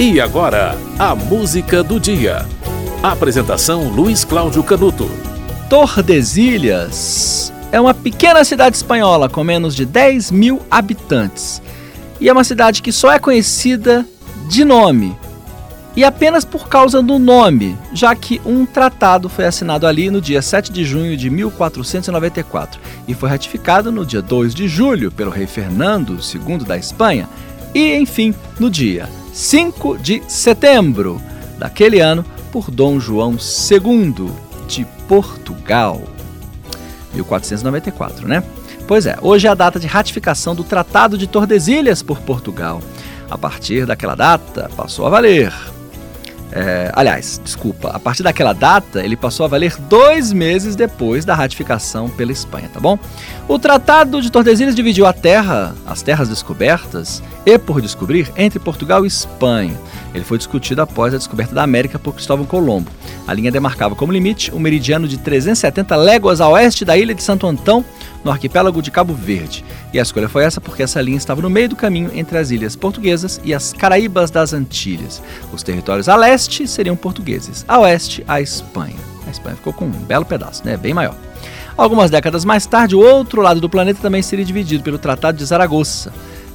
E agora, a música do dia. Apresentação Luiz Cláudio Canuto. Tordesilhas é uma pequena cidade espanhola com menos de 10 mil habitantes. E é uma cidade que só é conhecida de nome. E apenas por causa do nome, já que um tratado foi assinado ali no dia 7 de junho de 1494 e foi ratificado no dia 2 de julho pelo rei Fernando II da Espanha e, enfim, no dia 5 de setembro daquele ano por Dom João II de Portugal. 1494, né? Pois é, hoje é a data de ratificação do Tratado de Tordesilhas por Portugal. A partir daquela data, passou a valer é, aliás, desculpa, a partir daquela data ele passou a valer dois meses depois da ratificação pela Espanha, tá bom? O Tratado de Tordesilhas dividiu a terra, as terras descobertas e por descobrir, entre Portugal e Espanha. Ele foi discutido após a descoberta da América por Cristóvão Colombo. A linha demarcava como limite o meridiano de 370 léguas a oeste da ilha de Santo Antão, no arquipélago de Cabo Verde. E a escolha foi essa porque essa linha estava no meio do caminho entre as ilhas portuguesas e as Caraíbas das Antilhas. Os territórios a leste seriam portugueses, a oeste a Espanha. A Espanha ficou com um belo pedaço, né? Bem maior. Algumas décadas mais tarde, o outro lado do planeta também seria dividido pelo Tratado de Zaragoza,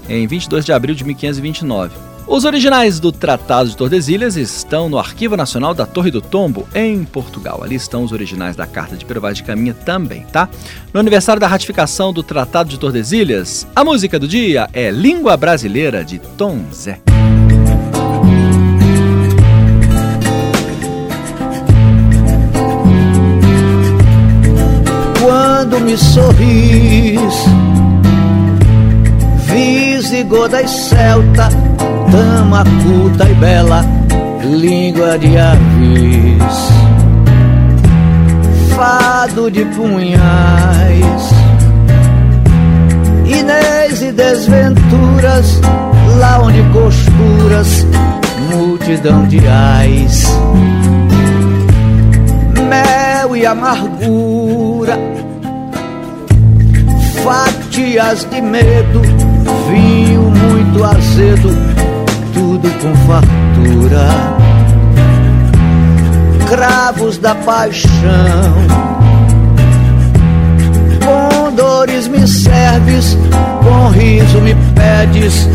em 22 de abril de 1529. Os originais do Tratado de Tordesilhas estão no Arquivo Nacional da Torre do Tombo, em Portugal. Ali estão os originais da Carta de Pero de Caminha também, tá? No aniversário da ratificação do Tratado de Tordesilhas, a música do dia é Língua Brasileira de Tom Zé. Quando me sorris, visigoda e celta dama culta e bela, língua de avis, fado de punhais, Inês e desventuras, lá onde costuras, multidão de ais, mel e amargura, fatias de medo, vinho muito azedo tudo com fartura. Cravos da paixão, com dores me serves, com riso me pedes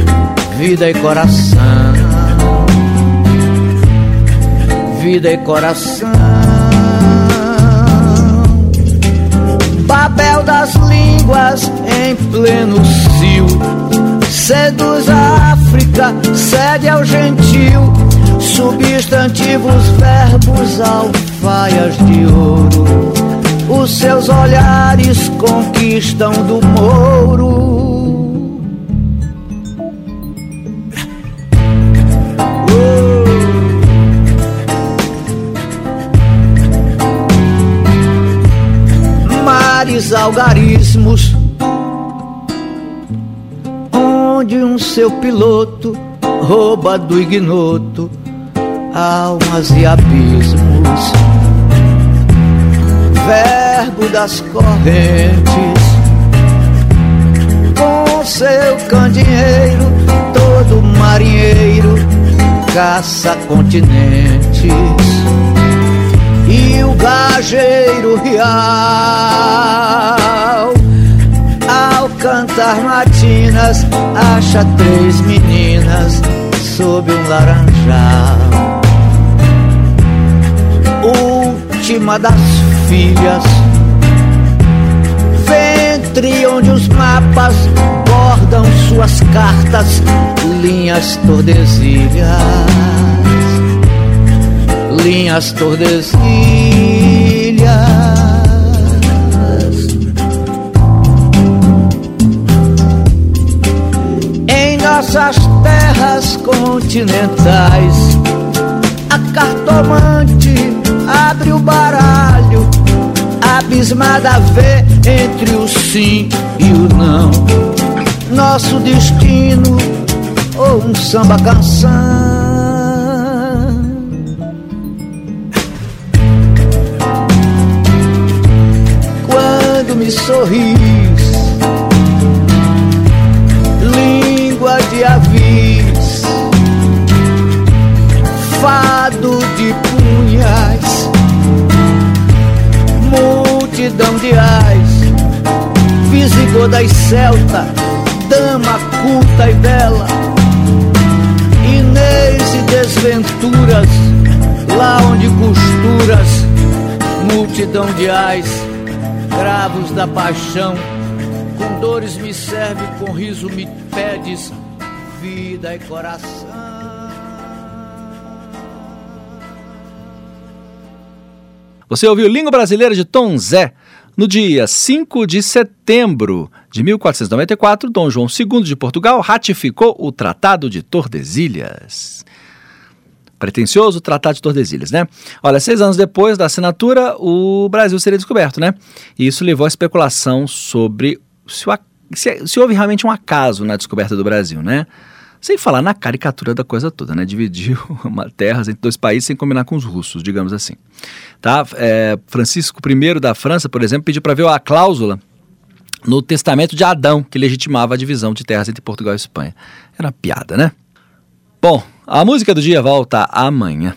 vida e coração. Vida e coração. Babel das línguas em pleno cio seduz a África, cede ao gentil, substantivos, verbos, alfaias de ouro. Os seus olhares conquistam do mouro. Mares, algarismos um seu piloto rouba do ignoto almas e abismos. Verbo das correntes, com seu candeeiro, todo marinheiro caça continentes. E o gajeiro real cantar matinas, acha três meninas sob um laranjal. Última das filhas, ventre onde os mapas bordam suas cartas, linhas tordesilhas, linhas tordesilhas. Nossas terras continentais. A cartomante abre o baralho, abismada vê entre o sim e o não. Nosso destino ou um samba canção. Multidão de ais, visigodas celta, dama culta e bela, Inês e desventuras, lá onde costuras, multidão de ais, cravos da paixão, com dores me serve, com riso me pedes, vida e coração. Você ouviu Língua Brasileira de Tom Zé. No dia 5 de setembro de 1494, Dom João II de Portugal ratificou o Tratado de Tordesilhas. Pretencioso Tratado de Tordesilhas, né? Olha, seis anos depois da assinatura, o Brasil seria descoberto, né? E isso levou à especulação sobre se, o, se, se houve realmente um acaso na descoberta do Brasil, né? Sem falar na caricatura da coisa toda, né? Dividiu uma terra entre dois países sem combinar com os russos, digamos assim. Tá? É, Francisco I da França, por exemplo, pediu para ver a cláusula no testamento de Adão, que legitimava a divisão de terras entre Portugal e Espanha. Era uma piada, né? Bom, a música do dia volta amanhã.